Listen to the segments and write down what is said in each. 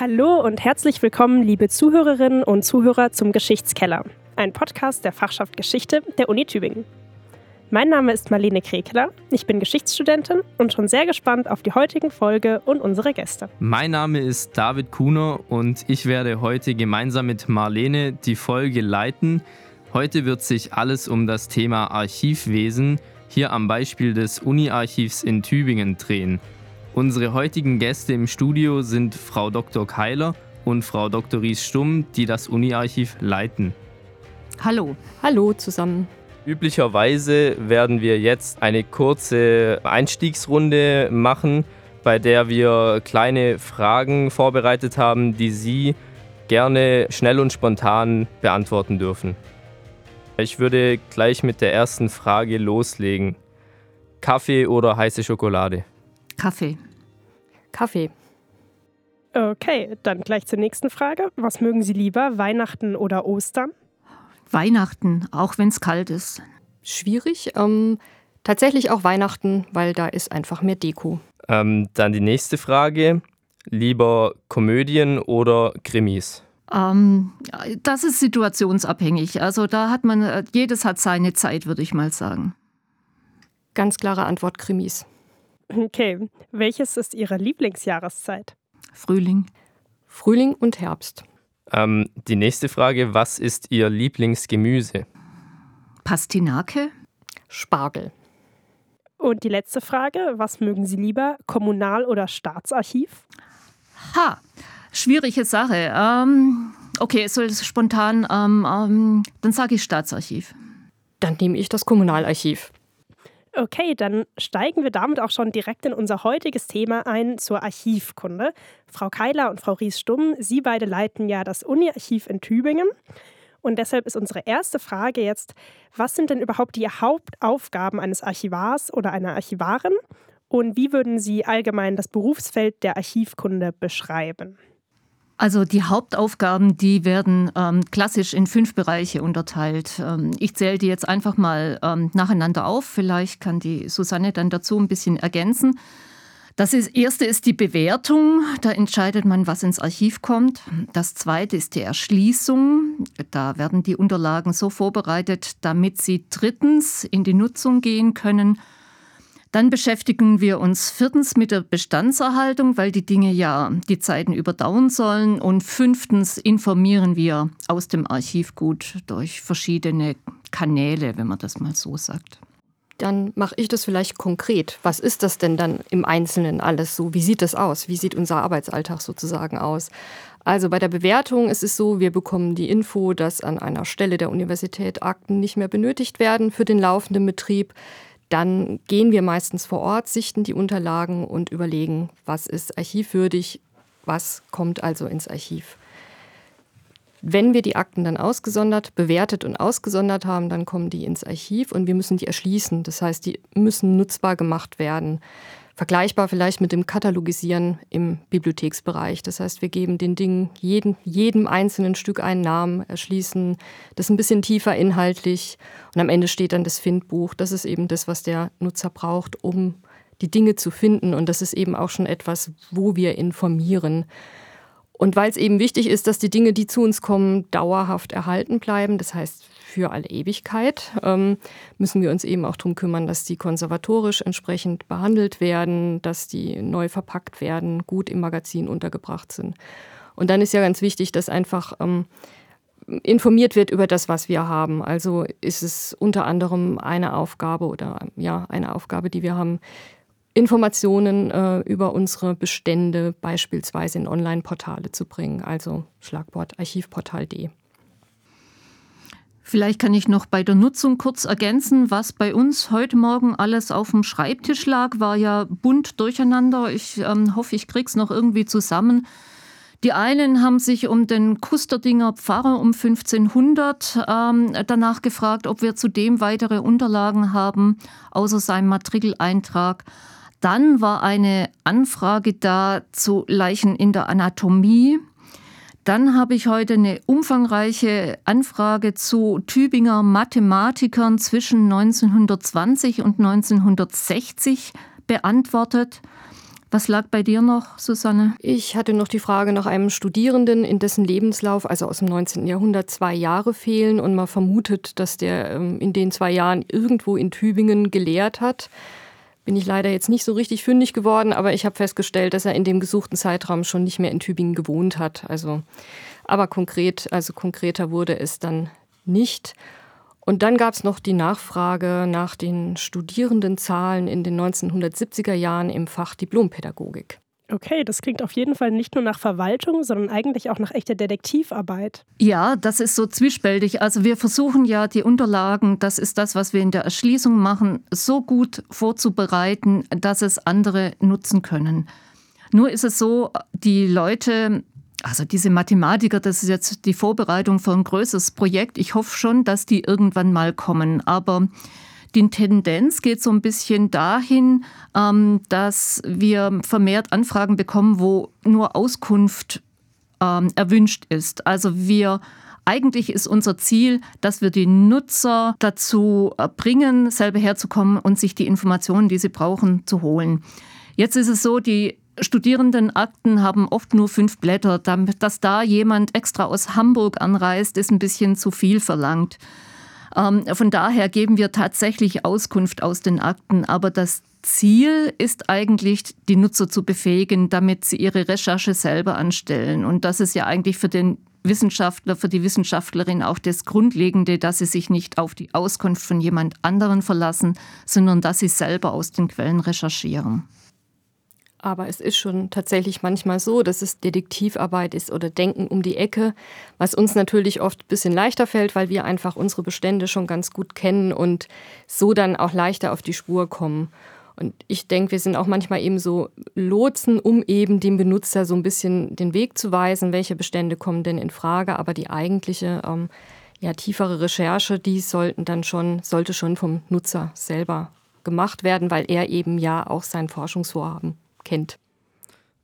Hallo und herzlich willkommen, liebe Zuhörerinnen und Zuhörer zum Geschichtskeller, ein Podcast der Fachschaft Geschichte der Uni Tübingen. Mein Name ist Marlene Krekeler, ich bin Geschichtsstudentin und schon sehr gespannt auf die heutige Folge und unsere Gäste. Mein Name ist David Kuhner und ich werde heute gemeinsam mit Marlene die Folge leiten. Heute wird sich alles um das Thema Archivwesen hier am Beispiel des Uni-Archivs in Tübingen drehen. Unsere heutigen Gäste im Studio sind Frau Dr. Keiler und Frau Dr. Ries Stumm, die das Uni-Archiv leiten. Hallo. Hallo zusammen. Üblicherweise werden wir jetzt eine kurze Einstiegsrunde machen, bei der wir kleine Fragen vorbereitet haben, die Sie gerne schnell und spontan beantworten dürfen. Ich würde gleich mit der ersten Frage loslegen. Kaffee oder heiße Schokolade? Kaffee. Kaffee. Okay, dann gleich zur nächsten Frage. Was mögen Sie lieber, Weihnachten oder Ostern? Weihnachten, auch wenn es kalt ist. Schwierig. Ähm, tatsächlich auch Weihnachten, weil da ist einfach mehr Deko. Ähm, dann die nächste Frage. Lieber Komödien oder Krimis? Ähm, das ist situationsabhängig. Also da hat man, äh, jedes hat seine Zeit, würde ich mal sagen. Ganz klare Antwort Krimis. Okay, welches ist Ihre Lieblingsjahreszeit? Frühling. Frühling und Herbst. Ähm, die nächste Frage, was ist Ihr Lieblingsgemüse? Pastinake. Spargel. Und die letzte Frage, was mögen Sie lieber, Kommunal- oder Staatsarchiv? Ha, schwierige Sache. Ähm, okay, soll es spontan, ähm, ähm, dann sage ich Staatsarchiv. Dann nehme ich das Kommunalarchiv. Okay, dann steigen wir damit auch schon direkt in unser heutiges Thema ein zur Archivkunde. Frau Keiler und Frau Ries-Stumm, Sie beide leiten ja das Uni-Archiv in Tübingen. Und deshalb ist unsere erste Frage jetzt, was sind denn überhaupt die Hauptaufgaben eines Archivars oder einer Archivarin? Und wie würden Sie allgemein das Berufsfeld der Archivkunde beschreiben? Also die Hauptaufgaben, die werden ähm, klassisch in fünf Bereiche unterteilt. Ähm, ich zähle die jetzt einfach mal ähm, nacheinander auf. Vielleicht kann die Susanne dann dazu ein bisschen ergänzen. Das ist, erste ist die Bewertung. Da entscheidet man, was ins Archiv kommt. Das zweite ist die Erschließung. Da werden die Unterlagen so vorbereitet, damit sie drittens in die Nutzung gehen können. Dann beschäftigen wir uns viertens mit der Bestandserhaltung, weil die Dinge ja die Zeiten überdauern sollen. Und fünftens informieren wir aus dem Archivgut durch verschiedene Kanäle, wenn man das mal so sagt. Dann mache ich das vielleicht konkret. Was ist das denn dann im Einzelnen alles so? Wie sieht das aus? Wie sieht unser Arbeitsalltag sozusagen aus? Also bei der Bewertung ist es so, wir bekommen die Info, dass an einer Stelle der Universität Akten nicht mehr benötigt werden für den laufenden Betrieb. Dann gehen wir meistens vor Ort, sichten die Unterlagen und überlegen, was ist archivwürdig, was kommt also ins Archiv. Wenn wir die Akten dann ausgesondert, bewertet und ausgesondert haben, dann kommen die ins Archiv und wir müssen die erschließen. Das heißt, die müssen nutzbar gemacht werden. Vergleichbar vielleicht mit dem Katalogisieren im Bibliotheksbereich. Das heißt, wir geben den Dingen jeden, jedem einzelnen Stück einen Namen, erschließen das ein bisschen tiefer inhaltlich und am Ende steht dann das Findbuch. Das ist eben das, was der Nutzer braucht, um die Dinge zu finden. Und das ist eben auch schon etwas, wo wir informieren. Und weil es eben wichtig ist, dass die Dinge, die zu uns kommen, dauerhaft erhalten bleiben, das heißt für alle Ewigkeit, ähm, müssen wir uns eben auch darum kümmern, dass die konservatorisch entsprechend behandelt werden, dass die neu verpackt werden, gut im Magazin untergebracht sind. Und dann ist ja ganz wichtig, dass einfach ähm, informiert wird über das, was wir haben. Also ist es unter anderem eine Aufgabe oder ja, eine Aufgabe, die wir haben, Informationen äh, über unsere Bestände beispielsweise in Online-Portale zu bringen, also Schlagwort archivportal.de. Vielleicht kann ich noch bei der Nutzung kurz ergänzen, was bei uns heute Morgen alles auf dem Schreibtisch lag, war ja bunt durcheinander. Ich ähm, hoffe, ich krieg's noch irgendwie zusammen. Die einen haben sich um den Kusterdinger Pfarrer um 1500 ähm, danach gefragt, ob wir zudem weitere Unterlagen haben, außer seinem Matrikeleintrag. Dann war eine Anfrage da zu Leichen in der Anatomie. Dann habe ich heute eine umfangreiche Anfrage zu Tübinger Mathematikern zwischen 1920 und 1960 beantwortet. Was lag bei dir noch, Susanne? Ich hatte noch die Frage nach einem Studierenden, in dessen Lebenslauf, also aus dem 19. Jahrhundert, zwei Jahre fehlen und man vermutet, dass der ähm, in den zwei Jahren irgendwo in Tübingen gelehrt hat. Bin ich leider jetzt nicht so richtig fündig geworden, aber ich habe festgestellt, dass er in dem gesuchten Zeitraum schon nicht mehr in Tübingen gewohnt hat. Also, aber konkret, also konkreter wurde es dann nicht. Und dann gab es noch die Nachfrage nach den Studierendenzahlen in den 1970er Jahren im Fach Diplompädagogik. Okay, das klingt auf jeden Fall nicht nur nach Verwaltung, sondern eigentlich auch nach echter Detektivarbeit. Ja, das ist so zwiespältig. Also wir versuchen ja die Unterlagen, das ist das, was wir in der Erschließung machen, so gut vorzubereiten, dass es andere nutzen können. Nur ist es so, die Leute also diese Mathematiker, das ist jetzt die Vorbereitung für ein größeres Projekt. Ich hoffe schon, dass die irgendwann mal kommen. Aber die Tendenz geht so ein bisschen dahin, ähm, dass wir vermehrt Anfragen bekommen, wo nur Auskunft ähm, erwünscht ist. Also wir eigentlich ist unser Ziel, dass wir die Nutzer dazu äh, bringen, selber herzukommen und sich die Informationen, die sie brauchen, zu holen. Jetzt ist es so, die Studierendenakten haben oft nur fünf Blätter. Dass da jemand extra aus Hamburg anreist, ist ein bisschen zu viel verlangt. Ähm, von daher geben wir tatsächlich Auskunft aus den Akten, aber das Ziel ist eigentlich, die Nutzer zu befähigen, damit sie ihre Recherche selber anstellen. Und das ist ja eigentlich für den Wissenschaftler, für die Wissenschaftlerin auch das Grundlegende, dass sie sich nicht auf die Auskunft von jemand anderen verlassen, sondern dass sie selber aus den Quellen recherchieren. Aber es ist schon tatsächlich manchmal so, dass es Detektivarbeit ist oder Denken um die Ecke, was uns natürlich oft ein bisschen leichter fällt, weil wir einfach unsere Bestände schon ganz gut kennen und so dann auch leichter auf die Spur kommen. Und ich denke, wir sind auch manchmal eben so Lotsen, um eben dem Benutzer so ein bisschen den Weg zu weisen, welche Bestände kommen denn in Frage. Aber die eigentliche, ähm, ja, tiefere Recherche, die sollten dann schon, sollte schon vom Nutzer selber gemacht werden, weil er eben ja auch sein Forschungsvorhaben kennt.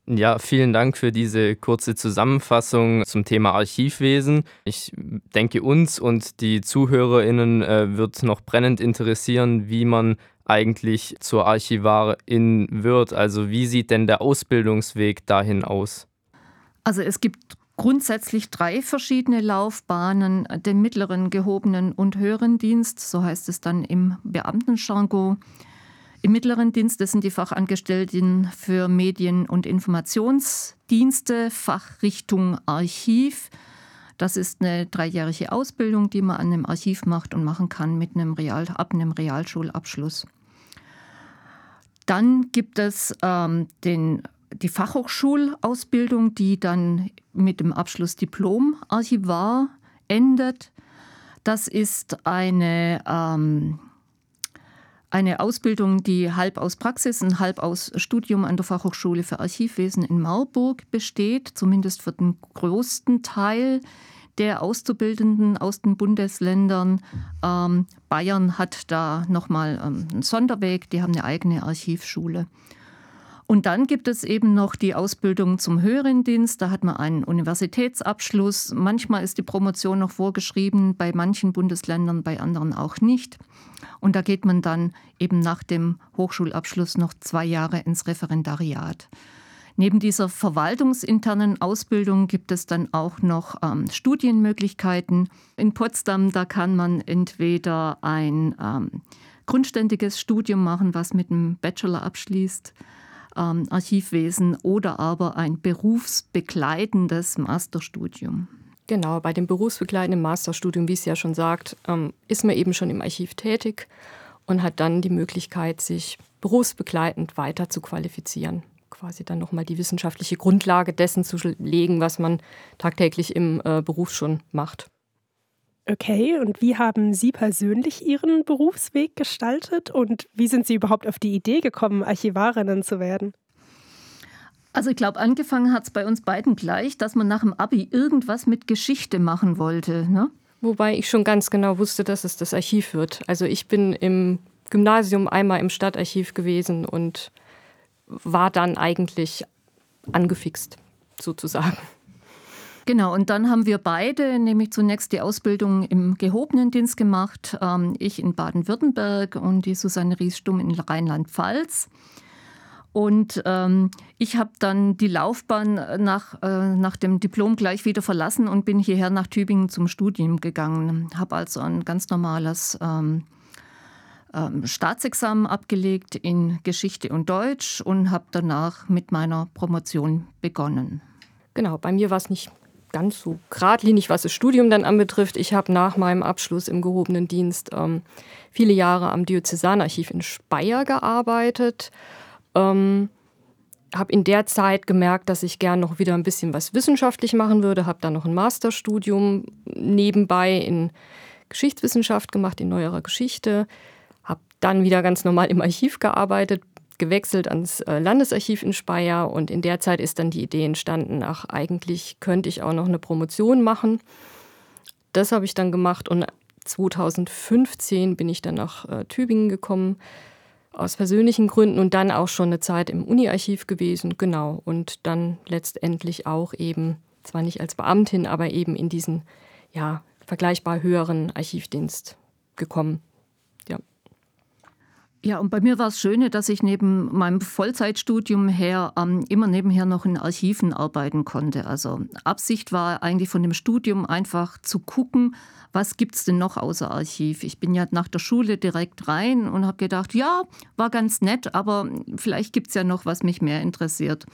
Ja, vielen Dank für diese kurze Zusammenfassung zum Thema Archivwesen. Ich denke, uns und die ZuhörerInnen äh, wird noch brennend interessieren, wie man eigentlich zur Archivarin wird. Also, wie sieht denn der Ausbildungsweg dahin aus? Also, es gibt grundsätzlich drei verschiedene Laufbahnen: den mittleren, gehobenen und höheren Dienst, so heißt es dann im Beamtenjargon. Im mittleren Dienst das sind die Fachangestellten für Medien- und Informationsdienste, Fachrichtung Archiv. Das ist eine dreijährige Ausbildung, die man an einem Archiv macht und machen kann mit einem Real, ab einem Realschulabschluss. Dann gibt es ähm, den, die Fachhochschulausbildung, die dann mit dem Abschluss Diplom Archivar endet. Das ist eine ähm, eine Ausbildung, die halb aus Praxis und halb aus Studium an der Fachhochschule für Archivwesen in Marburg besteht, zumindest für den größten Teil der Auszubildenden aus den Bundesländern. Ähm, Bayern hat da nochmal ähm, einen Sonderweg, die haben eine eigene Archivschule. Und dann gibt es eben noch die Ausbildung zum höheren Dienst. Da hat man einen Universitätsabschluss. Manchmal ist die Promotion noch vorgeschrieben, bei manchen Bundesländern, bei anderen auch nicht. Und da geht man dann eben nach dem Hochschulabschluss noch zwei Jahre ins Referendariat. Neben dieser verwaltungsinternen Ausbildung gibt es dann auch noch ähm, Studienmöglichkeiten. In Potsdam, da kann man entweder ein ähm, grundständiges Studium machen, was mit einem Bachelor abschließt, ähm, Archivwesen, oder aber ein berufsbegleitendes Masterstudium. Genau, bei dem berufsbegleitenden Masterstudium, wie es ja schon sagt, ähm, ist man eben schon im Archiv tätig und hat dann die Möglichkeit, sich berufsbegleitend weiter zu qualifizieren. Quasi dann nochmal die wissenschaftliche Grundlage dessen zu legen, was man tagtäglich im äh, Beruf schon macht. Okay, und wie haben Sie persönlich Ihren Berufsweg gestaltet und wie sind Sie überhaupt auf die Idee gekommen, Archivarinnen zu werden? Also ich glaube, angefangen hat es bei uns beiden gleich, dass man nach dem Abi irgendwas mit Geschichte machen wollte. Ne? Wobei ich schon ganz genau wusste, dass es das Archiv wird. Also ich bin im Gymnasium einmal im Stadtarchiv gewesen und war dann eigentlich angefixt, sozusagen. Genau, und dann haben wir beide nämlich zunächst die Ausbildung im gehobenen Dienst gemacht. Ähm, ich in Baden-Württemberg und die Susanne Ries-Stumm in Rheinland-Pfalz. Und ähm, ich habe dann die Laufbahn nach, äh, nach dem Diplom gleich wieder verlassen und bin hierher nach Tübingen zum Studium gegangen. Habe also ein ganz normales ähm, ähm, Staatsexamen abgelegt in Geschichte und Deutsch und habe danach mit meiner Promotion begonnen. Genau, bei mir war es nicht ganz so geradlinig, was das Studium dann anbetrifft. Ich habe nach meinem Abschluss im gehobenen Dienst ähm, viele Jahre am Diözesanarchiv in Speyer gearbeitet. Ähm, habe in der Zeit gemerkt, dass ich gern noch wieder ein bisschen was wissenschaftlich machen würde. Habe dann noch ein Masterstudium nebenbei in Geschichtswissenschaft gemacht, in neuerer Geschichte. Habe dann wieder ganz normal im Archiv gearbeitet, gewechselt ans äh, Landesarchiv in Speyer und in der Zeit ist dann die Idee entstanden, ach, eigentlich könnte ich auch noch eine Promotion machen. Das habe ich dann gemacht und 2015 bin ich dann nach äh, Tübingen gekommen, aus persönlichen Gründen und dann auch schon eine Zeit im Uni-Archiv gewesen, genau. Und dann letztendlich auch eben, zwar nicht als Beamtin, aber eben in diesen, ja, vergleichbar höheren Archivdienst gekommen. Ja, und bei mir war es Schöne, dass ich neben meinem Vollzeitstudium her ähm, immer nebenher noch in Archiven arbeiten konnte. Also Absicht war eigentlich von dem Studium einfach zu gucken, was gibt es denn noch außer Archiv. Ich bin ja nach der Schule direkt rein und habe gedacht, ja, war ganz nett, aber vielleicht gibt es ja noch, was mich mehr interessiert.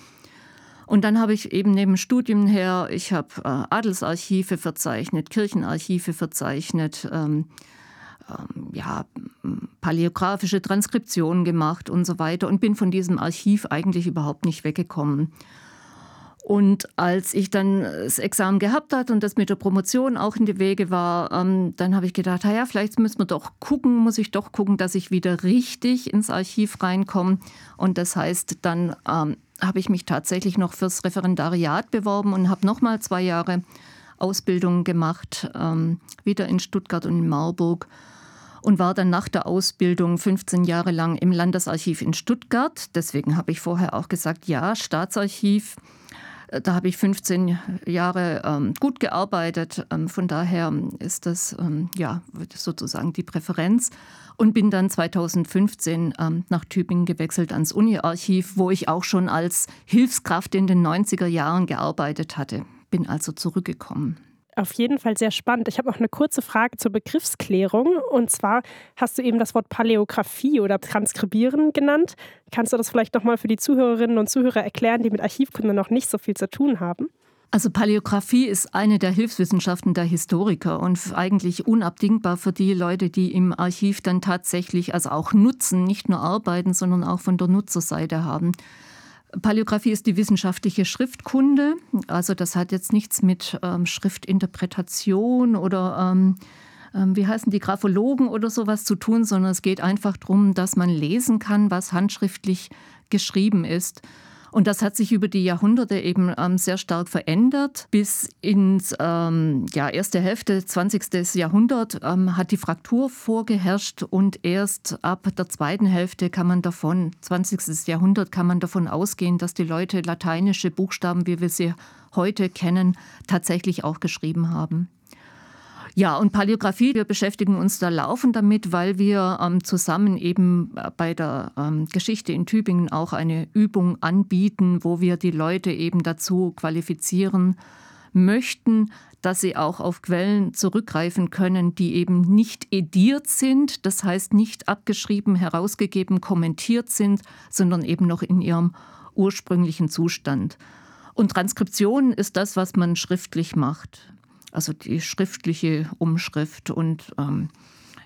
Und dann habe ich eben neben Studium her, ich habe äh, Adelsarchive verzeichnet, Kirchenarchive verzeichnet. Ähm, ähm, ja, paläografische Transkriptionen gemacht und so weiter und bin von diesem Archiv eigentlich überhaupt nicht weggekommen. Und als ich dann das Examen gehabt hatte und das mit der Promotion auch in die Wege war, ähm, dann habe ich gedacht, naja, vielleicht müssen wir doch gucken, muss ich doch gucken, dass ich wieder richtig ins Archiv reinkomme. Und das heißt, dann ähm, habe ich mich tatsächlich noch fürs Referendariat beworben und habe nochmal zwei Jahre Ausbildung gemacht, ähm, wieder in Stuttgart und in Marburg und war dann nach der Ausbildung 15 Jahre lang im Landesarchiv in Stuttgart. Deswegen habe ich vorher auch gesagt, ja, Staatsarchiv. Äh, da habe ich 15 Jahre ähm, gut gearbeitet. Ähm, von daher ist das ähm, ja, sozusagen die Präferenz. Und bin dann 2015 ähm, nach Tübingen gewechselt ans Uni-Archiv, wo ich auch schon als Hilfskraft in den 90er Jahren gearbeitet hatte. Bin also zurückgekommen. Auf jeden Fall sehr spannend. Ich habe noch eine kurze Frage zur Begriffsklärung. Und zwar hast du eben das Wort Paläographie oder Transkribieren genannt. Kannst du das vielleicht nochmal für die Zuhörerinnen und Zuhörer erklären, die mit Archivkunde noch nicht so viel zu tun haben? Also Paläographie ist eine der Hilfswissenschaften der Historiker und eigentlich unabdingbar für die Leute, die im Archiv dann tatsächlich also auch nutzen, nicht nur arbeiten, sondern auch von der Nutzerseite haben. Paläographie ist die wissenschaftliche Schriftkunde. Also das hat jetzt nichts mit ähm, Schriftinterpretation oder ähm, ähm, wie heißen die Graphologen oder sowas zu tun, sondern es geht einfach darum, dass man lesen kann, was handschriftlich geschrieben ist. Und das hat sich über die Jahrhunderte eben ähm, sehr stark verändert. Bis ins ähm, ja, erste Hälfte 20. Jahrhundert ähm, hat die Fraktur vorgeherrscht und erst ab der zweiten Hälfte kann man davon, 20. Jahrhundert, kann man davon ausgehen, dass die Leute lateinische Buchstaben, wie wir sie heute kennen, tatsächlich auch geschrieben haben. Ja, und Paläographie, wir beschäftigen uns da laufend damit, weil wir ähm, zusammen eben äh, bei der ähm, Geschichte in Tübingen auch eine Übung anbieten, wo wir die Leute eben dazu qualifizieren möchten, dass sie auch auf Quellen zurückgreifen können, die eben nicht ediert sind, das heißt nicht abgeschrieben, herausgegeben, kommentiert sind, sondern eben noch in ihrem ursprünglichen Zustand. Und Transkription ist das, was man schriftlich macht also die schriftliche Umschrift. Und ähm,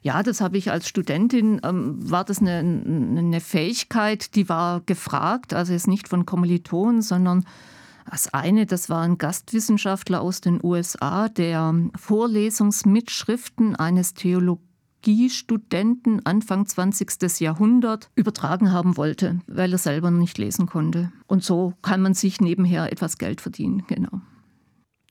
ja, das habe ich als Studentin, ähm, war das eine, eine, Fähigkeit, die war gefragt, also jetzt nicht von Kommilitonen, sondern das eine, das war ein Gastwissenschaftler aus den USA, der Vorlesungsmitschriften eines Theologiestudenten Anfang 20. Jahrhundert übertragen haben wollte, weil er selber nicht lesen konnte. Und so kann man sich nebenher etwas Geld verdienen, genau.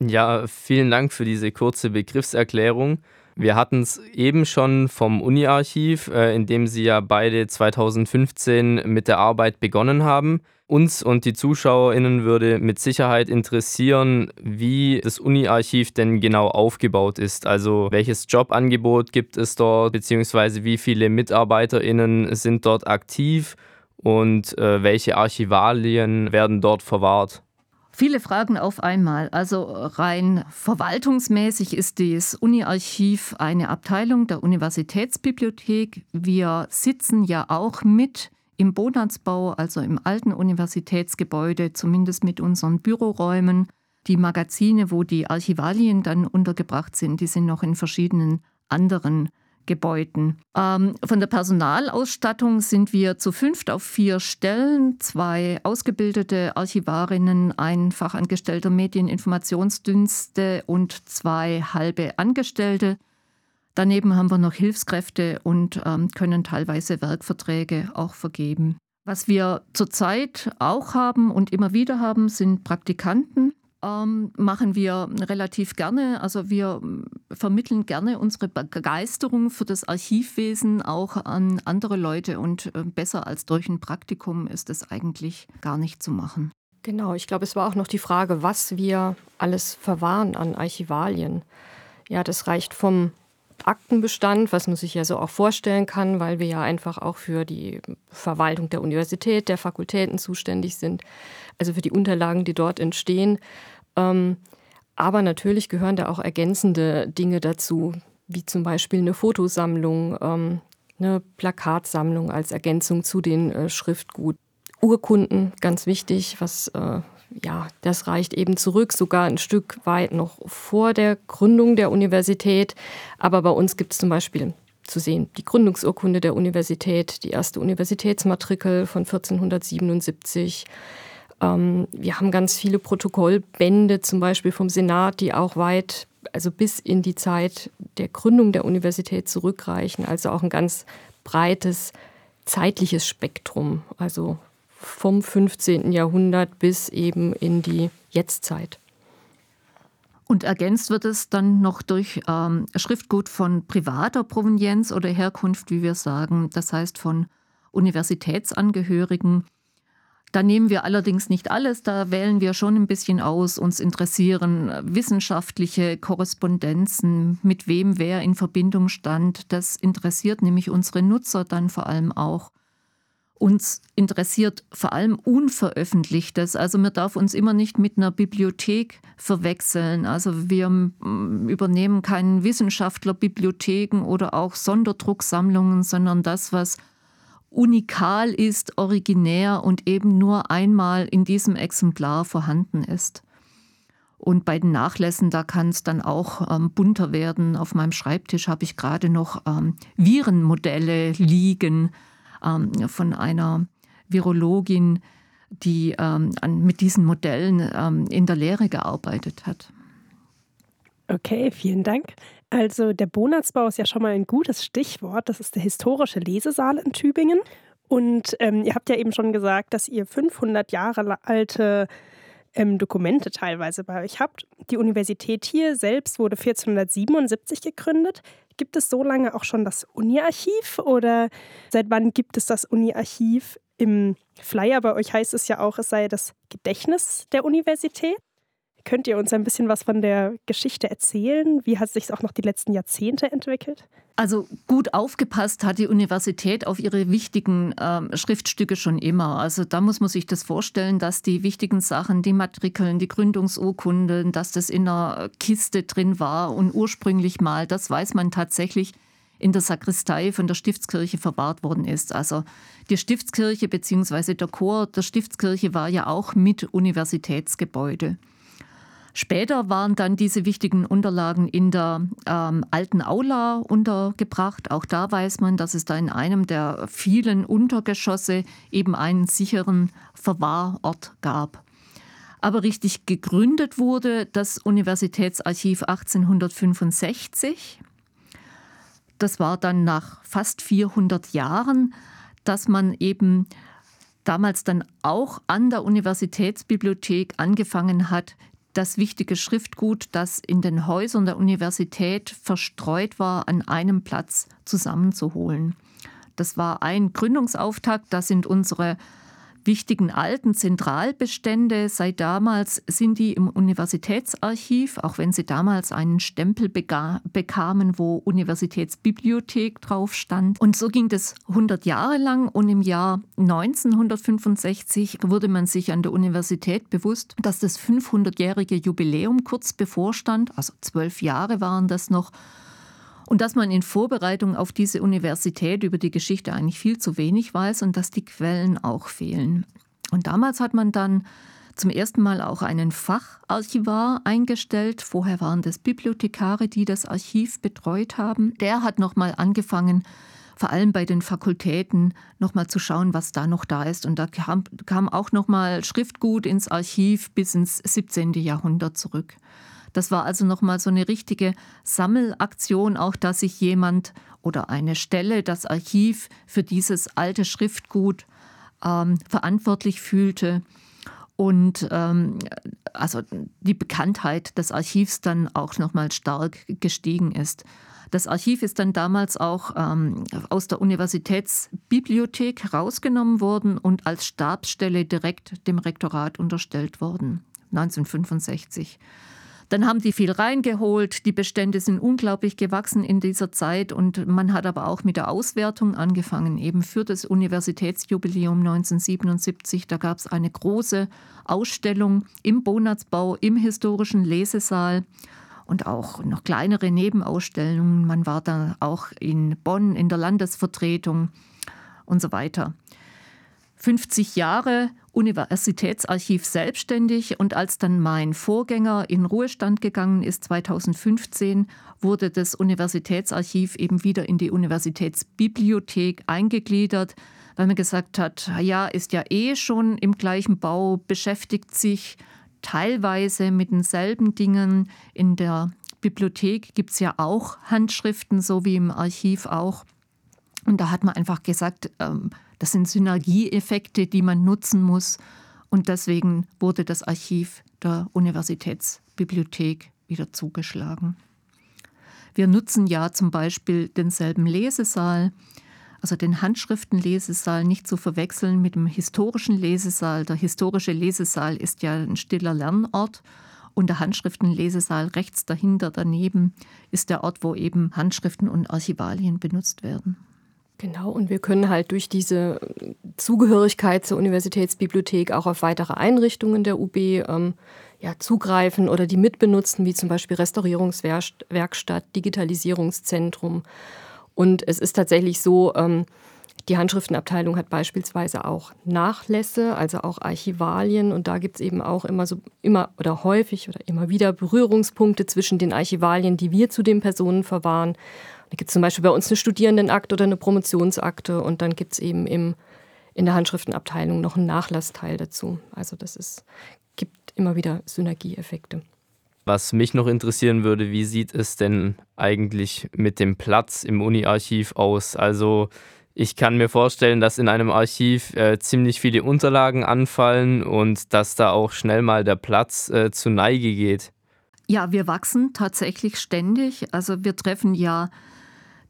Ja, vielen Dank für diese kurze Begriffserklärung. Wir hatten es eben schon vom Uni-Archiv, äh, in dem Sie ja beide 2015 mit der Arbeit begonnen haben. Uns und die ZuschauerInnen würde mit Sicherheit interessieren, wie das Uni-Archiv denn genau aufgebaut ist. Also welches Jobangebot gibt es dort, beziehungsweise wie viele MitarbeiterInnen sind dort aktiv und äh, welche Archivalien werden dort verwahrt? Viele Fragen auf einmal. Also rein verwaltungsmäßig ist das Uni-Archiv eine Abteilung der Universitätsbibliothek. Wir sitzen ja auch mit im Bonansbau, also im alten Universitätsgebäude, zumindest mit unseren Büroräumen. Die Magazine, wo die Archivalien dann untergebracht sind, die sind noch in verschiedenen anderen Gebäuden. Ähm, von der Personalausstattung sind wir zu fünft auf vier Stellen, zwei ausgebildete Archivarinnen, ein Fachangestellter Medieninformationsdienste und zwei halbe Angestellte. Daneben haben wir noch Hilfskräfte und ähm, können teilweise Werkverträge auch vergeben. Was wir zurzeit auch haben und immer wieder haben, sind Praktikanten ähm, machen wir relativ gerne. Also wir vermitteln gerne unsere Begeisterung für das Archivwesen auch an andere Leute und äh, besser als durch ein Praktikum ist es eigentlich gar nicht zu machen. Genau, ich glaube, es war auch noch die Frage, was wir alles verwahren an Archivalien. Ja, das reicht vom Aktenbestand, was man sich ja so auch vorstellen kann, weil wir ja einfach auch für die Verwaltung der Universität, der Fakultäten zuständig sind, also für die Unterlagen, die dort entstehen, ähm, aber natürlich gehören da auch ergänzende Dinge dazu, wie zum Beispiel eine Fotosammlung, ähm, eine Plakatsammlung als Ergänzung zu den äh, Schriftgut. Urkunden, ganz wichtig, was äh, ja, das reicht eben zurück, sogar ein Stück weit noch vor der Gründung der Universität. Aber bei uns gibt es zum Beispiel zu sehen die Gründungsurkunde der Universität, die erste Universitätsmatrikel von 1477 ähm, wir haben ganz viele Protokollbände, zum Beispiel vom Senat, die auch weit, also bis in die Zeit der Gründung der Universität zurückreichen. Also auch ein ganz breites zeitliches Spektrum, also vom 15. Jahrhundert bis eben in die Jetztzeit. Und ergänzt wird es dann noch durch ähm, Schriftgut von privater Provenienz oder Herkunft, wie wir sagen, das heißt von Universitätsangehörigen, da nehmen wir allerdings nicht alles, da wählen wir schon ein bisschen aus. Uns interessieren wissenschaftliche Korrespondenzen, mit wem wer in Verbindung stand. Das interessiert nämlich unsere Nutzer dann vor allem auch. Uns interessiert vor allem Unveröffentlichtes. Also man darf uns immer nicht mit einer Bibliothek verwechseln. Also wir übernehmen keinen Wissenschaftler Bibliotheken oder auch Sonderdrucksammlungen, sondern das, was unikal ist, originär und eben nur einmal in diesem Exemplar vorhanden ist. Und bei den Nachlässen, da kann es dann auch ähm, bunter werden. Auf meinem Schreibtisch habe ich gerade noch ähm, Virenmodelle liegen ähm, von einer Virologin, die ähm, an, mit diesen Modellen ähm, in der Lehre gearbeitet hat. Okay, vielen Dank. Also der Bonatzbau ist ja schon mal ein gutes Stichwort. Das ist der historische Lesesaal in Tübingen. Und ähm, ihr habt ja eben schon gesagt, dass ihr 500 Jahre alte ähm, Dokumente teilweise bei euch habt. Die Universität hier selbst wurde 1477 gegründet. Gibt es so lange auch schon das Uni-Archiv oder seit wann gibt es das Uni-Archiv? Im Flyer bei euch heißt es ja auch, es sei das Gedächtnis der Universität. Könnt ihr uns ein bisschen was von der Geschichte erzählen? Wie hat sich auch noch die letzten Jahrzehnte entwickelt? Also gut aufgepasst hat die Universität auf ihre wichtigen äh, Schriftstücke schon immer. Also da muss man sich das vorstellen, dass die wichtigen Sachen, die Matrikeln, die Gründungsurkunden, dass das in einer Kiste drin war und ursprünglich mal, das weiß man tatsächlich, in der Sakristei von der Stiftskirche verwahrt worden ist. Also die Stiftskirche bzw. der Chor der Stiftskirche war ja auch mit Universitätsgebäude. Später waren dann diese wichtigen Unterlagen in der ähm, alten Aula untergebracht. Auch da weiß man, dass es da in einem der vielen Untergeschosse eben einen sicheren Verwahrort gab. Aber richtig gegründet wurde das Universitätsarchiv 1865. Das war dann nach fast 400 Jahren, dass man eben damals dann auch an der Universitätsbibliothek angefangen hat, das wichtige Schriftgut, das in den Häusern der Universität verstreut war, an einem Platz zusammenzuholen. Das war ein Gründungsauftakt, da sind unsere wichtigen alten Zentralbestände seit damals sind die im Universitätsarchiv, auch wenn sie damals einen Stempel bekamen, wo Universitätsbibliothek drauf stand. Und so ging das 100 Jahre lang und im Jahr 1965 wurde man sich an der Universität bewusst, dass das 500-jährige Jubiläum kurz bevorstand, also zwölf Jahre waren das noch, und dass man in Vorbereitung auf diese Universität über die Geschichte eigentlich viel zu wenig weiß und dass die Quellen auch fehlen. Und damals hat man dann zum ersten Mal auch einen Facharchivar eingestellt. Vorher waren das Bibliothekare, die das Archiv betreut haben. Der hat nochmal angefangen, vor allem bei den Fakultäten nochmal zu schauen, was da noch da ist. Und da kam, kam auch nochmal Schriftgut ins Archiv bis ins 17. Jahrhundert zurück. Das war also nochmal so eine richtige Sammelaktion, auch dass sich jemand oder eine Stelle, das Archiv für dieses alte Schriftgut ähm, verantwortlich fühlte und ähm, also die Bekanntheit des Archivs dann auch nochmal stark gestiegen ist. Das Archiv ist dann damals auch ähm, aus der Universitätsbibliothek herausgenommen worden und als Stabsstelle direkt dem Rektorat unterstellt worden, 1965. Dann haben die viel reingeholt. Die Bestände sind unglaublich gewachsen in dieser Zeit und man hat aber auch mit der Auswertung angefangen, eben für das Universitätsjubiläum 1977. Da gab es eine große Ausstellung im Bonatzbau, im historischen Lesesaal und auch noch kleinere Nebenausstellungen. Man war da auch in Bonn in der Landesvertretung und so weiter. 50 Jahre Universitätsarchiv selbstständig und als dann mein Vorgänger in Ruhestand gegangen ist 2015, wurde das Universitätsarchiv eben wieder in die Universitätsbibliothek eingegliedert, weil man gesagt hat, ja, ist ja eh schon im gleichen Bau, beschäftigt sich teilweise mit denselben Dingen. In der Bibliothek gibt es ja auch Handschriften, so wie im Archiv auch. Und da hat man einfach gesagt, ähm, das sind Synergieeffekte, die man nutzen muss. Und deswegen wurde das Archiv der Universitätsbibliothek wieder zugeschlagen. Wir nutzen ja zum Beispiel denselben Lesesaal, also den Handschriftenlesesaal nicht zu verwechseln mit dem historischen Lesesaal. Der historische Lesesaal ist ja ein stiller Lernort und der Handschriftenlesesaal rechts dahinter daneben ist der Ort, wo eben Handschriften und Archivalien benutzt werden. Genau, und wir können halt durch diese Zugehörigkeit zur Universitätsbibliothek auch auf weitere Einrichtungen der UB ähm, ja, zugreifen oder die mitbenutzen, wie zum Beispiel Restaurierungswerkstatt, Digitalisierungszentrum. Und es ist tatsächlich so, ähm, die Handschriftenabteilung hat beispielsweise auch Nachlässe, also auch Archivalien. Und da gibt es eben auch immer so immer oder häufig oder immer wieder Berührungspunkte zwischen den Archivalien, die wir zu den Personen verwahren da gibt es zum Beispiel bei uns eine Studierendenakte oder eine Promotionsakte und dann gibt es eben im, in der Handschriftenabteilung noch einen Nachlassteil dazu. Also das ist, gibt immer wieder Synergieeffekte. Was mich noch interessieren würde, wie sieht es denn eigentlich mit dem Platz im Uni-Archiv aus? Also ich kann mir vorstellen, dass in einem Archiv äh, ziemlich viele Unterlagen anfallen und dass da auch schnell mal der Platz äh, zu Neige geht. Ja, wir wachsen tatsächlich ständig. Also wir treffen ja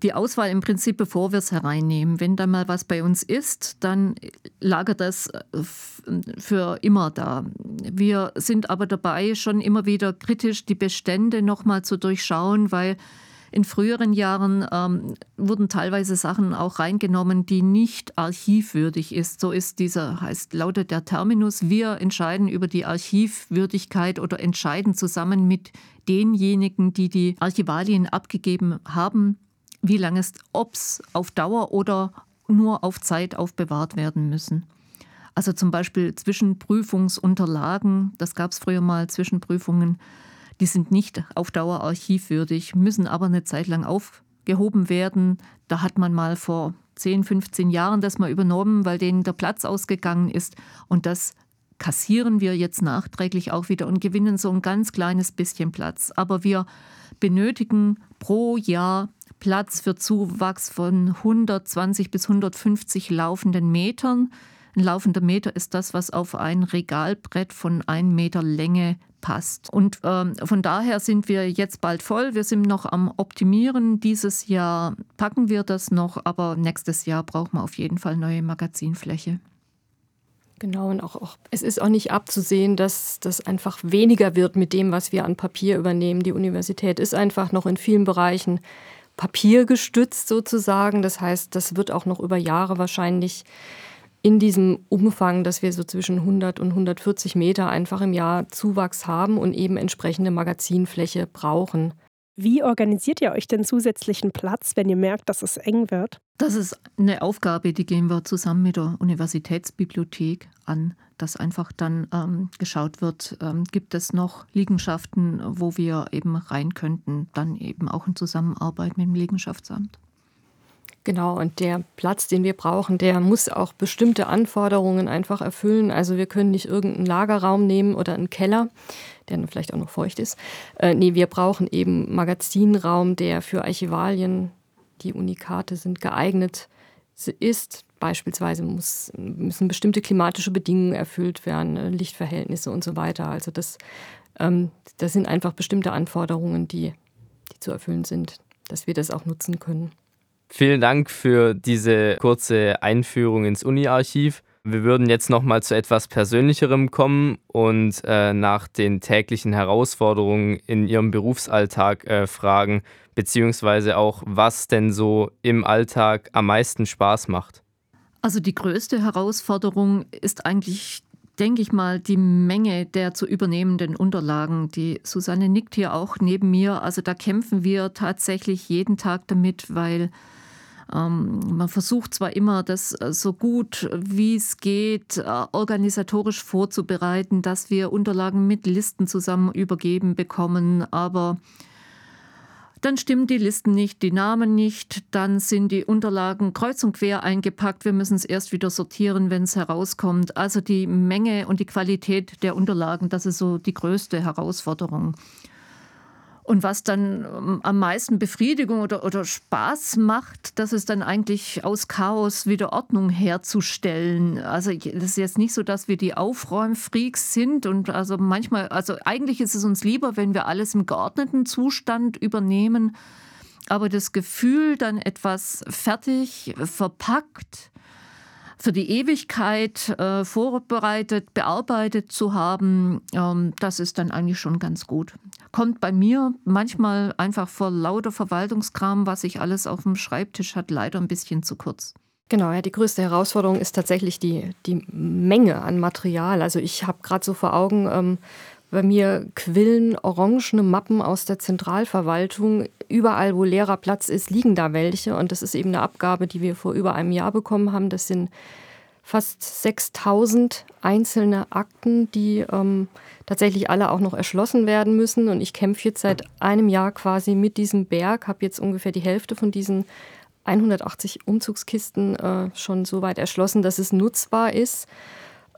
die Auswahl im Prinzip, bevor wir es hereinnehmen. Wenn da mal was bei uns ist, dann lagert das äh, für immer da. Wir sind aber dabei, schon immer wieder kritisch die Bestände nochmal zu durchschauen, weil in früheren Jahren ähm, wurden teilweise Sachen auch reingenommen, die nicht archivwürdig ist. So ist dieser, heißt lautet der Terminus, wir entscheiden über die Archivwürdigkeit oder entscheiden zusammen mit denjenigen, die die Archivalien abgegeben haben, wie lange es, ob es auf Dauer oder nur auf Zeit aufbewahrt werden müssen. Also zum Beispiel Zwischenprüfungsunterlagen, das gab es früher mal, Zwischenprüfungen, die sind nicht auf Dauer archivwürdig, müssen aber eine Zeit lang aufgehoben werden. Da hat man mal vor 10, 15 Jahren das mal übernommen, weil denen der Platz ausgegangen ist. Und das kassieren wir jetzt nachträglich auch wieder und gewinnen so ein ganz kleines bisschen Platz. Aber wir benötigen pro Jahr Platz für Zuwachs von 120 bis 150 laufenden Metern. Ein laufender Meter ist das, was auf ein Regalbrett von 1 Meter Länge passt. Und ähm, von daher sind wir jetzt bald voll. Wir sind noch am Optimieren. Dieses Jahr packen wir das noch, aber nächstes Jahr brauchen wir auf jeden Fall neue Magazinfläche. Genau, und auch, auch, es ist auch nicht abzusehen, dass das einfach weniger wird mit dem, was wir an Papier übernehmen. Die Universität ist einfach noch in vielen Bereichen papiergestützt sozusagen. Das heißt, das wird auch noch über Jahre wahrscheinlich in diesem Umfang, dass wir so zwischen 100 und 140 Meter einfach im Jahr Zuwachs haben und eben entsprechende Magazinfläche brauchen. Wie organisiert ihr euch den zusätzlichen Platz, wenn ihr merkt, dass es eng wird? Das ist eine Aufgabe, die gehen wir zusammen mit der Universitätsbibliothek an, dass einfach dann ähm, geschaut wird, ähm, gibt es noch Liegenschaften, wo wir eben rein könnten, dann eben auch in Zusammenarbeit mit dem Liegenschaftsamt. Genau, und der Platz, den wir brauchen, der muss auch bestimmte Anforderungen einfach erfüllen. Also wir können nicht irgendeinen Lagerraum nehmen oder einen Keller, der dann vielleicht auch noch feucht ist. Äh, nee, wir brauchen eben Magazinraum, der für Archivalien, die Unikate sind, geeignet ist. Beispielsweise muss, müssen bestimmte klimatische Bedingungen erfüllt werden, äh, Lichtverhältnisse und so weiter. Also das, ähm, das sind einfach bestimmte Anforderungen, die, die zu erfüllen sind, dass wir das auch nutzen können. Vielen Dank für diese kurze Einführung ins Uni-Archiv. Wir würden jetzt noch mal zu etwas Persönlicherem kommen und äh, nach den täglichen Herausforderungen in Ihrem Berufsalltag äh, fragen, beziehungsweise auch, was denn so im Alltag am meisten Spaß macht. Also die größte Herausforderung ist eigentlich, denke ich mal, die Menge der zu übernehmenden Unterlagen. Die Susanne nickt hier auch neben mir. Also da kämpfen wir tatsächlich jeden Tag damit, weil ähm, man versucht zwar immer, das äh, so gut wie es geht äh, organisatorisch vorzubereiten, dass wir Unterlagen mit Listen zusammen übergeben bekommen, aber dann stimmen die Listen nicht, die Namen nicht, dann sind die Unterlagen kreuz und quer eingepackt. Wir müssen es erst wieder sortieren, wenn es herauskommt. Also die Menge und die Qualität der Unterlagen, das ist so die größte Herausforderung. Und was dann ähm, am meisten Befriedigung oder, oder Spaß macht, das ist dann eigentlich aus Chaos wieder Ordnung herzustellen. Also das ist jetzt nicht so, dass wir die Aufräumfreaks sind und also manchmal, also eigentlich ist es uns lieber, wenn wir alles im geordneten Zustand übernehmen. Aber das Gefühl, dann etwas fertig, verpackt, für die Ewigkeit äh, vorbereitet, bearbeitet zu haben, ähm, das ist dann eigentlich schon ganz gut. Kommt bei mir manchmal einfach vor lauter Verwaltungskram, was ich alles auf dem Schreibtisch hat, leider ein bisschen zu kurz. Genau, ja, die größte Herausforderung ist tatsächlich die, die Menge an Material. Also ich habe gerade so vor Augen, ähm, bei mir quillen orangene Mappen aus der Zentralverwaltung. Überall, wo leerer Platz ist, liegen da welche. Und das ist eben eine Abgabe, die wir vor über einem Jahr bekommen haben. Das sind fast 6000 einzelne Akten, die ähm, tatsächlich alle auch noch erschlossen werden müssen. Und ich kämpfe jetzt seit einem Jahr quasi mit diesem Berg, habe jetzt ungefähr die Hälfte von diesen 180 Umzugskisten äh, schon so weit erschlossen, dass es nutzbar ist.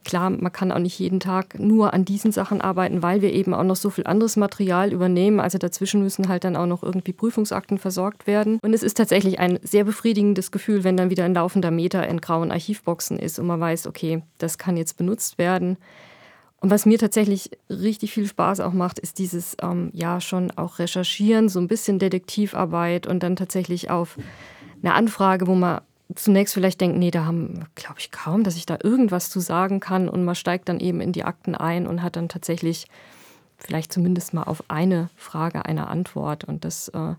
Klar, man kann auch nicht jeden Tag nur an diesen Sachen arbeiten, weil wir eben auch noch so viel anderes Material übernehmen. Also dazwischen müssen halt dann auch noch irgendwie Prüfungsakten versorgt werden. Und es ist tatsächlich ein sehr befriedigendes Gefühl, wenn dann wieder ein laufender Meter in grauen Archivboxen ist und man weiß, okay, das kann jetzt benutzt werden. Und was mir tatsächlich richtig viel Spaß auch macht, ist dieses, ähm, ja, schon auch Recherchieren, so ein bisschen Detektivarbeit und dann tatsächlich auf eine Anfrage, wo man zunächst vielleicht denken, nee, da haben, glaube ich, kaum, dass ich da irgendwas zu sagen kann. Und man steigt dann eben in die Akten ein und hat dann tatsächlich vielleicht zumindest mal auf eine Frage eine Antwort. Und das äh,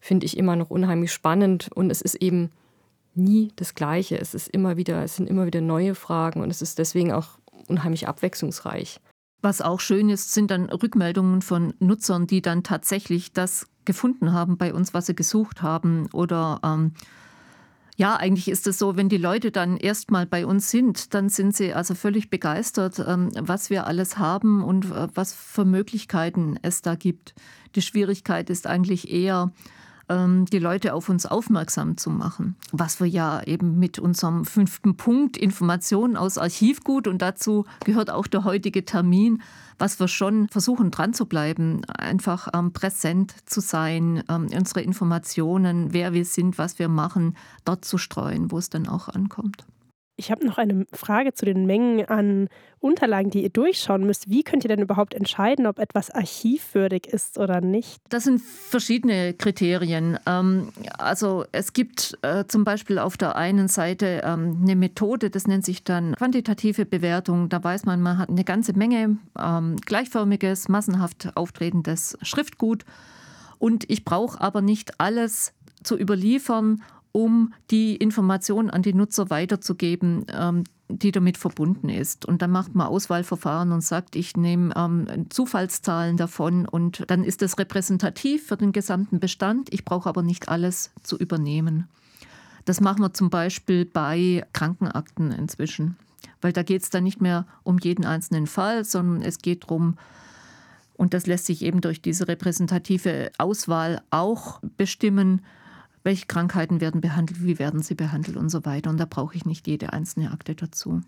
finde ich immer noch unheimlich spannend. Und es ist eben nie das Gleiche. Es ist immer wieder, es sind immer wieder neue Fragen und es ist deswegen auch unheimlich abwechslungsreich. Was auch schön ist, sind dann Rückmeldungen von Nutzern, die dann tatsächlich das gefunden haben bei uns, was sie gesucht haben oder ähm, ja, eigentlich ist es so, wenn die Leute dann erstmal bei uns sind, dann sind sie also völlig begeistert, ähm, was wir alles haben und äh, was für Möglichkeiten es da gibt. Die Schwierigkeit ist eigentlich eher, die Leute auf uns aufmerksam zu machen. Was wir ja eben mit unserem fünften Punkt Informationen aus Archivgut und dazu gehört auch der heutige Termin, was wir schon versuchen dran zu bleiben, einfach ähm, präsent zu sein, ähm, unsere Informationen, wer wir sind, was wir machen, dort zu streuen, wo es dann auch ankommt. Ich habe noch eine Frage zu den Mengen an Unterlagen, die ihr durchschauen müsst. Wie könnt ihr denn überhaupt entscheiden, ob etwas archivwürdig ist oder nicht? Das sind verschiedene Kriterien. Ähm, also es gibt äh, zum Beispiel auf der einen Seite ähm, eine Methode, das nennt sich dann quantitative Bewertung. Da weiß man, man hat eine ganze Menge ähm, gleichförmiges, massenhaft auftretendes Schriftgut. Und ich brauche aber nicht alles zu überliefern um die Information an die Nutzer weiterzugeben, ähm, die damit verbunden ist. Und dann macht man Auswahlverfahren und sagt, ich nehme ähm, Zufallszahlen davon und dann ist das repräsentativ für den gesamten Bestand. Ich brauche aber nicht alles zu übernehmen. Das machen wir zum Beispiel bei Krankenakten inzwischen, weil da geht es dann nicht mehr um jeden einzelnen Fall, sondern es geht darum, und das lässt sich eben durch diese repräsentative Auswahl auch bestimmen, welche Krankheiten werden behandelt, wie werden sie behandelt und so weiter. Und da brauche ich nicht jede einzelne Akte dazu.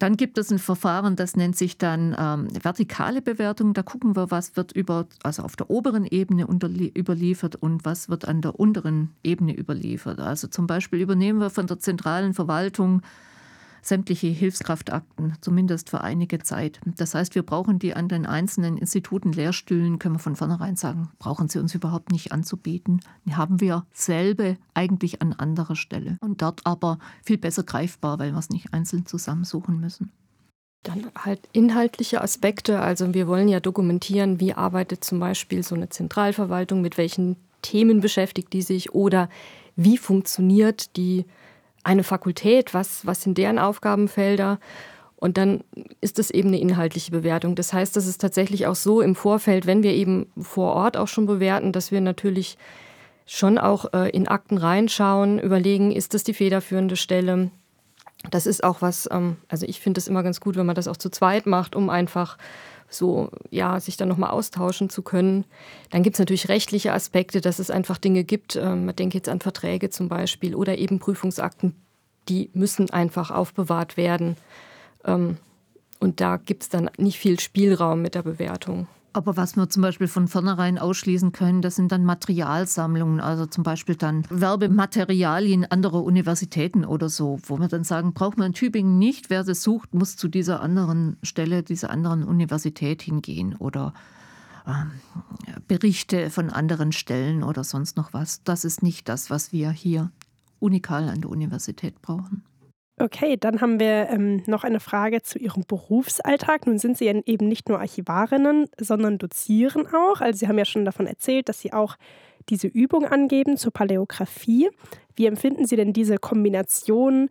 Dann gibt es ein Verfahren, das nennt sich dann ähm, vertikale Bewertung. Da gucken wir, was wird über, also auf der oberen Ebene überliefert und was wird an der unteren Ebene überliefert. Also zum Beispiel übernehmen wir von der zentralen Verwaltung sämtliche Hilfskraftakten, zumindest für einige Zeit. Das heißt, wir brauchen die an den einzelnen Instituten, Lehrstühlen, können wir von vornherein sagen, brauchen sie uns überhaupt nicht anzubieten. Die haben wir selber eigentlich an anderer Stelle und dort aber viel besser greifbar, weil wir es nicht einzeln zusammensuchen müssen. Dann halt inhaltliche Aspekte. Also wir wollen ja dokumentieren, wie arbeitet zum Beispiel so eine Zentralverwaltung, mit welchen Themen beschäftigt die sich oder wie funktioniert die eine Fakultät, was, was sind deren Aufgabenfelder? Und dann ist es eben eine inhaltliche Bewertung. Das heißt, das ist tatsächlich auch so im Vorfeld, wenn wir eben vor Ort auch schon bewerten, dass wir natürlich schon auch äh, in Akten reinschauen, überlegen, ist das die federführende Stelle? Das ist auch was, ähm, also ich finde es immer ganz gut, wenn man das auch zu zweit macht, um einfach so, ja, sich dann nochmal austauschen zu können. Dann gibt es natürlich rechtliche Aspekte, dass es einfach Dinge gibt. Ähm, man denkt jetzt an Verträge zum Beispiel oder eben Prüfungsakten, die müssen einfach aufbewahrt werden. Ähm, und da gibt es dann nicht viel Spielraum mit der Bewertung. Aber was wir zum Beispiel von vornherein ausschließen können, das sind dann Materialsammlungen, also zum Beispiel dann Werbematerialien anderer Universitäten oder so, wo wir dann sagen, braucht man in Tübingen nicht, wer das sucht, muss zu dieser anderen Stelle, dieser anderen Universität hingehen oder ähm, Berichte von anderen Stellen oder sonst noch was. Das ist nicht das, was wir hier unikal an der Universität brauchen. Okay, dann haben wir ähm, noch eine Frage zu Ihrem Berufsalltag. Nun sind Sie eben nicht nur Archivarinnen, sondern dozieren auch. Also Sie haben ja schon davon erzählt, dass Sie auch diese Übung angeben zur Paläographie. Wie empfinden Sie denn diese Kombination,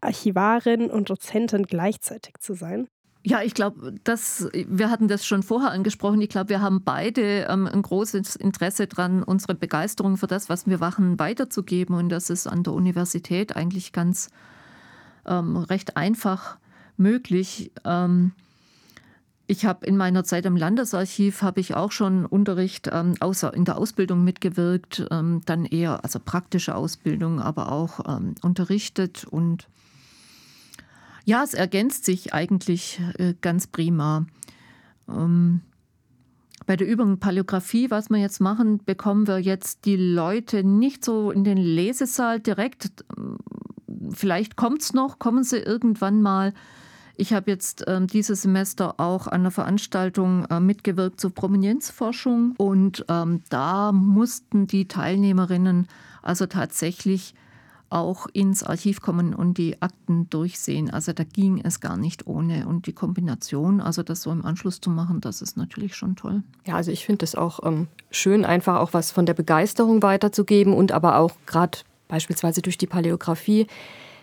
Archivarin und Dozentin gleichzeitig zu sein? Ja, ich glaube, wir hatten das schon vorher angesprochen. Ich glaube, wir haben beide ähm, ein großes Interesse daran, unsere Begeisterung für das, was wir machen, weiterzugeben. Und das ist an der Universität eigentlich ganz ähm, recht einfach möglich. Ähm, ich habe in meiner Zeit im Landesarchiv habe ich auch schon Unterricht ähm, außer in der Ausbildung mitgewirkt, ähm, dann eher also praktische Ausbildung, aber auch ähm, unterrichtet und ja, es ergänzt sich eigentlich äh, ganz prima. Ähm, bei der Übung Paläographie, was wir jetzt machen, bekommen wir jetzt die Leute nicht so in den Lesesaal direkt vielleicht kommt es noch, kommen sie irgendwann mal. Ich habe jetzt ähm, dieses Semester auch an einer Veranstaltung äh, mitgewirkt zur Prominenzforschung und ähm, da mussten die Teilnehmerinnen also tatsächlich auch ins Archiv kommen und die Akten durchsehen. Also da ging es gar nicht ohne. Und die Kombination, also das so im Anschluss zu machen, das ist natürlich schon toll. Ja, also ich finde es auch ähm, schön, einfach auch was von der Begeisterung weiterzugeben und aber auch gerade beispielsweise durch die Paläographie,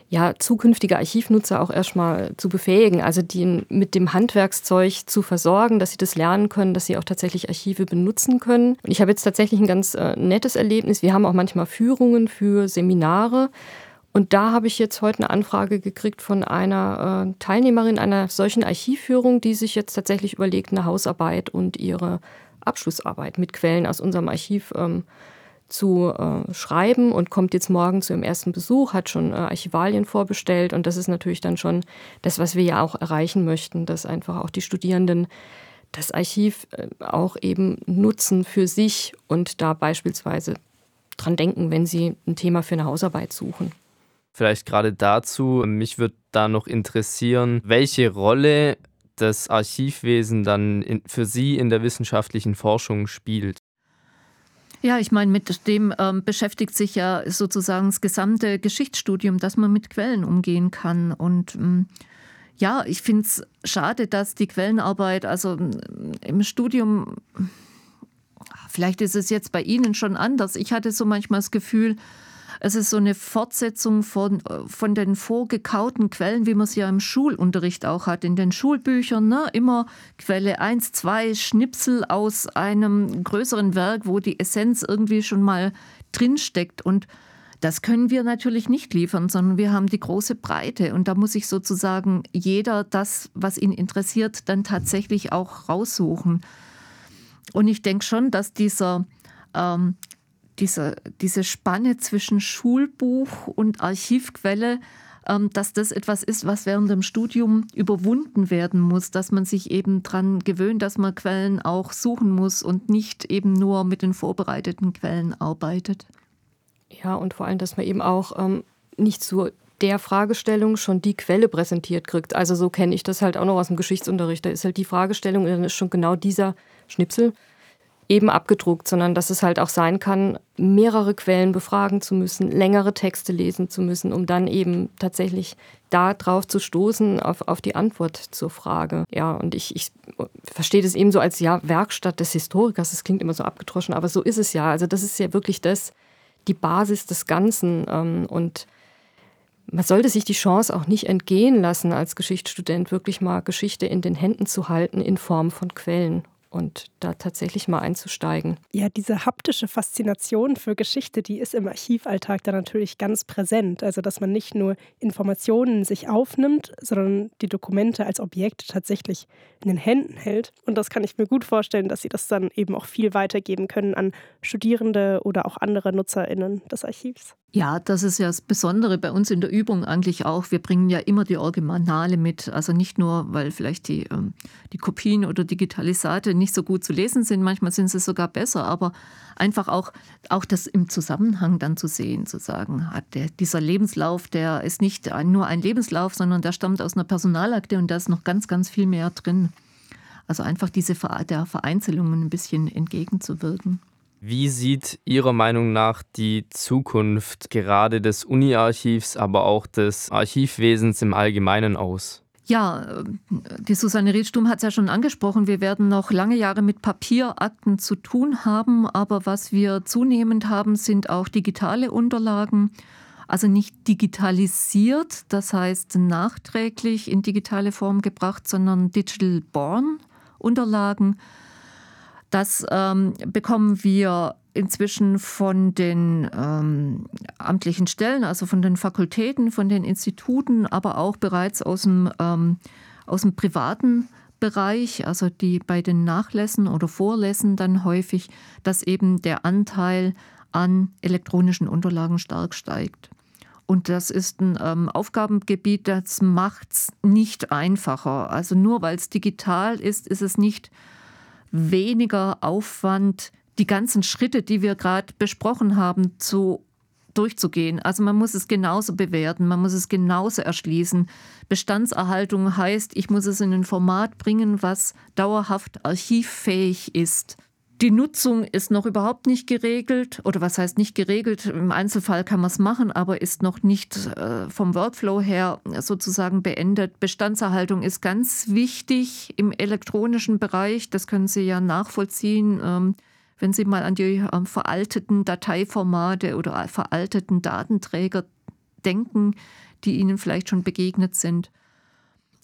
ja, zukünftige Archivnutzer auch erstmal zu befähigen, also die mit dem Handwerkszeug zu versorgen, dass sie das lernen können, dass sie auch tatsächlich Archive benutzen können. Und ich habe jetzt tatsächlich ein ganz äh, nettes Erlebnis. Wir haben auch manchmal Führungen für Seminare. Und da habe ich jetzt heute eine Anfrage gekriegt von einer äh, Teilnehmerin einer solchen Archivführung, die sich jetzt tatsächlich überlegt, eine Hausarbeit und ihre Abschlussarbeit mit Quellen aus unserem Archiv ähm, zu äh, schreiben und kommt jetzt morgen zu ihrem ersten Besuch, hat schon äh, Archivalien vorbestellt und das ist natürlich dann schon das, was wir ja auch erreichen möchten, dass einfach auch die Studierenden das Archiv äh, auch eben nutzen für sich und da beispielsweise dran denken, wenn sie ein Thema für eine Hausarbeit suchen. Vielleicht gerade dazu, mich würde da noch interessieren, welche Rolle das Archivwesen dann in, für Sie in der wissenschaftlichen Forschung spielt. Ja, ich meine, mit dem ähm, beschäftigt sich ja sozusagen das gesamte Geschichtsstudium, dass man mit Quellen umgehen kann. Und ähm, ja, ich finde es schade, dass die Quellenarbeit, also im Studium, vielleicht ist es jetzt bei Ihnen schon anders. Ich hatte so manchmal das Gefühl, es ist so eine Fortsetzung von, von den vorgekauten Quellen, wie man es ja im Schulunterricht auch hat, in den Schulbüchern. Ne? Immer Quelle 1, 2, Schnipsel aus einem größeren Werk, wo die Essenz irgendwie schon mal drinsteckt. Und das können wir natürlich nicht liefern, sondern wir haben die große Breite. Und da muss sich sozusagen jeder das, was ihn interessiert, dann tatsächlich auch raussuchen. Und ich denke schon, dass dieser ähm, diese, diese Spanne zwischen Schulbuch und Archivquelle, ähm, dass das etwas ist, was während dem Studium überwunden werden muss, dass man sich eben daran gewöhnt, dass man Quellen auch suchen muss und nicht eben nur mit den vorbereiteten Quellen arbeitet. Ja, und vor allem, dass man eben auch ähm, nicht zu der Fragestellung schon die Quelle präsentiert kriegt. Also so kenne ich das halt auch noch aus dem Geschichtsunterricht. Da ist halt die Fragestellung und dann ist schon genau dieser Schnipsel eben abgedruckt, sondern dass es halt auch sein kann, mehrere Quellen befragen zu müssen, längere Texte lesen zu müssen, um dann eben tatsächlich da drauf zu stoßen, auf, auf die Antwort zur Frage. Ja, und ich, ich verstehe das eben so als ja, Werkstatt des Historikers. Das klingt immer so abgedroschen, aber so ist es ja. Also das ist ja wirklich das, die Basis des Ganzen. Ähm, und man sollte sich die Chance auch nicht entgehen lassen, als Geschichtsstudent wirklich mal Geschichte in den Händen zu halten in Form von Quellen und da tatsächlich mal einzusteigen. Ja, diese haptische Faszination für Geschichte, die ist im Archivalltag da natürlich ganz präsent. Also, dass man nicht nur Informationen sich aufnimmt, sondern die Dokumente als Objekte tatsächlich in den Händen hält. Und das kann ich mir gut vorstellen, dass sie das dann eben auch viel weitergeben können an Studierende oder auch andere NutzerInnen des Archivs. Ja, das ist ja das Besondere bei uns in der Übung eigentlich auch. Wir bringen ja immer die Originale mit. Also nicht nur, weil vielleicht die, ähm, die Kopien oder Digitalisate nicht so gut zu lesen sind, manchmal sind sie sogar besser, aber einfach auch, auch das im Zusammenhang dann zu sehen, zu sagen, hat der, dieser Lebenslauf, der ist nicht nur ein Lebenslauf, sondern der stammt aus einer Personalakte und da ist noch ganz, ganz viel mehr drin. Also einfach diese der Vereinzelungen ein bisschen entgegenzuwirken. Wie sieht Ihrer Meinung nach die Zukunft gerade des Uni-Archivs, aber auch des Archivwesens im Allgemeinen aus? Ja, die Susanne Riedstumm hat es ja schon angesprochen. Wir werden noch lange Jahre mit Papierakten zu tun haben, aber was wir zunehmend haben, sind auch digitale Unterlagen. Also nicht digitalisiert, das heißt nachträglich in digitale Form gebracht, sondern digital born Unterlagen. Das ähm, bekommen wir inzwischen von den ähm, amtlichen Stellen, also von den Fakultäten, von den Instituten, aber auch bereits aus dem, ähm, aus dem privaten Bereich, also die bei den Nachlässen oder Vorlässen dann häufig, dass eben der Anteil an elektronischen Unterlagen stark steigt. Und das ist ein ähm, Aufgabengebiet, das macht es nicht einfacher. Also nur weil es digital ist, ist es nicht weniger Aufwand, die ganzen Schritte, die wir gerade besprochen haben, zu durchzugehen. Also man muss es genauso bewerten, man muss es genauso erschließen. Bestandserhaltung heißt, ich muss es in ein Format bringen, was dauerhaft archivfähig ist. Die Nutzung ist noch überhaupt nicht geregelt oder was heißt nicht geregelt? Im Einzelfall kann man es machen, aber ist noch nicht äh, vom Workflow her sozusagen beendet. Bestandserhaltung ist ganz wichtig im elektronischen Bereich. Das können Sie ja nachvollziehen, ähm, wenn Sie mal an die ähm, veralteten Dateiformate oder veralteten Datenträger denken, die Ihnen vielleicht schon begegnet sind.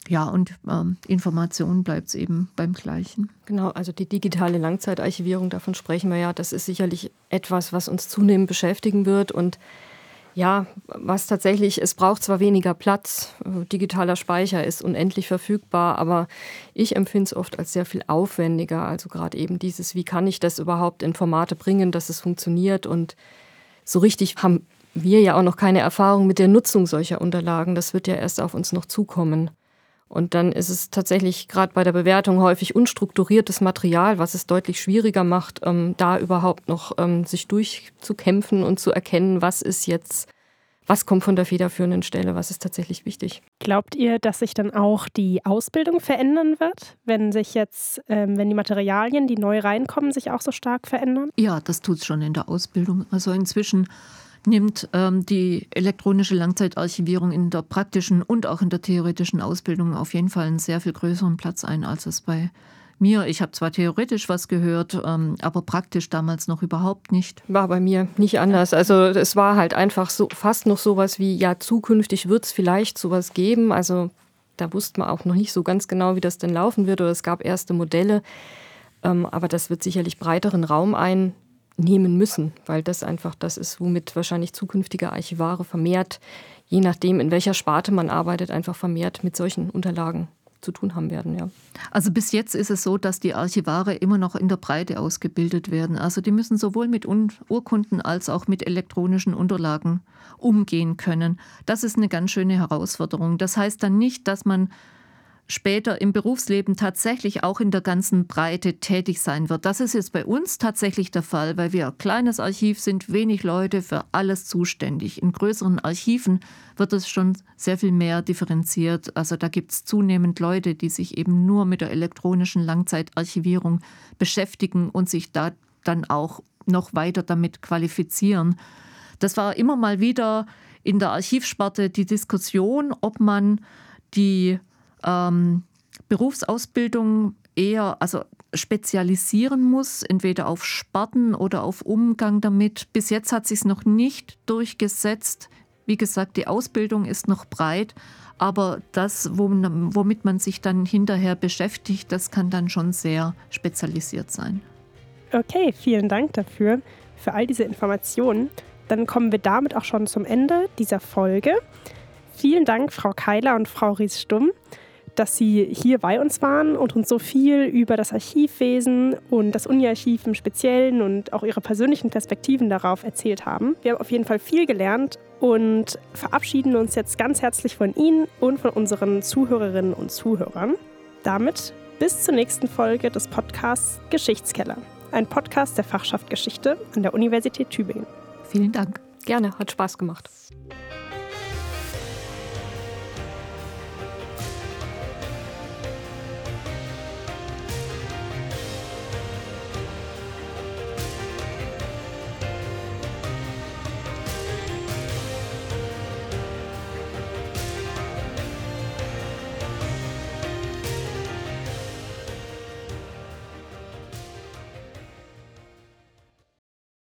Ja, und ähm, Information bleibt es eben beim Gleichen. Genau, also die digitale Langzeitarchivierung, davon sprechen wir ja. Das ist sicherlich etwas, was uns zunehmend beschäftigen wird. Und ja, was tatsächlich, es braucht zwar weniger Platz, äh, digitaler Speicher ist unendlich verfügbar, aber ich empfinde es oft als sehr viel aufwendiger. Also gerade eben dieses, wie kann ich das überhaupt in Formate bringen, dass es funktioniert. Und so richtig haben wir ja auch noch keine Erfahrung mit der Nutzung solcher Unterlagen. Das wird ja erst auf uns noch zukommen. Und dann ist es tatsächlich gerade bei der Bewertung häufig unstrukturiertes Material, was es deutlich schwieriger macht, ähm, da überhaupt noch ähm, sich durchzukämpfen und zu erkennen, was ist jetzt was kommt von der federführenden Stelle, was ist tatsächlich wichtig. Glaubt ihr, dass sich dann auch die Ausbildung verändern wird, wenn sich jetzt, ähm, wenn die Materialien, die neu reinkommen, sich auch so stark verändern? Ja, das tut es schon in der Ausbildung. Also inzwischen nimmt ähm, die elektronische Langzeitarchivierung in der praktischen und auch in der theoretischen Ausbildung auf jeden Fall einen sehr viel größeren Platz ein, als es bei mir. Ich habe zwar theoretisch was gehört, ähm, aber praktisch damals noch überhaupt nicht. War bei mir nicht anders. Also es war halt einfach so fast noch sowas wie, ja, zukünftig wird es vielleicht sowas geben. Also da wusste man auch noch nicht so ganz genau, wie das denn laufen wird. Oder es gab erste Modelle. Ähm, aber das wird sicherlich breiteren Raum ein nehmen müssen, weil das einfach das ist, womit wahrscheinlich zukünftige Archivare vermehrt, je nachdem, in welcher Sparte man arbeitet, einfach vermehrt mit solchen Unterlagen zu tun haben werden. Ja. Also bis jetzt ist es so, dass die Archivare immer noch in der Breite ausgebildet werden. Also die müssen sowohl mit Urkunden als auch mit elektronischen Unterlagen umgehen können. Das ist eine ganz schöne Herausforderung. Das heißt dann nicht, dass man später im Berufsleben tatsächlich auch in der ganzen Breite tätig sein wird. Das ist jetzt bei uns tatsächlich der Fall, weil wir ein kleines Archiv sind, wenig Leute für alles zuständig. In größeren Archiven wird es schon sehr viel mehr differenziert. Also da gibt es zunehmend Leute, die sich eben nur mit der elektronischen Langzeitarchivierung beschäftigen und sich da dann auch noch weiter damit qualifizieren. Das war immer mal wieder in der Archivsparte die Diskussion, ob man die ähm, Berufsausbildung eher also spezialisieren muss, entweder auf Sparten oder auf Umgang damit. Bis jetzt hat sich es noch nicht durchgesetzt. Wie gesagt, die Ausbildung ist noch breit, aber das, womit man sich dann hinterher beschäftigt, das kann dann schon sehr spezialisiert sein. Okay, vielen Dank dafür, für all diese Informationen. Dann kommen wir damit auch schon zum Ende dieser Folge. Vielen Dank, Frau Keiler und Frau Ries-Stumm dass Sie hier bei uns waren und uns so viel über das Archivwesen und das Uni-Archiv im Speziellen und auch Ihre persönlichen Perspektiven darauf erzählt haben. Wir haben auf jeden Fall viel gelernt und verabschieden uns jetzt ganz herzlich von Ihnen und von unseren Zuhörerinnen und Zuhörern. Damit bis zur nächsten Folge des Podcasts Geschichtskeller, ein Podcast der Fachschaft Geschichte an der Universität Tübingen. Vielen Dank. Gerne, hat Spaß gemacht.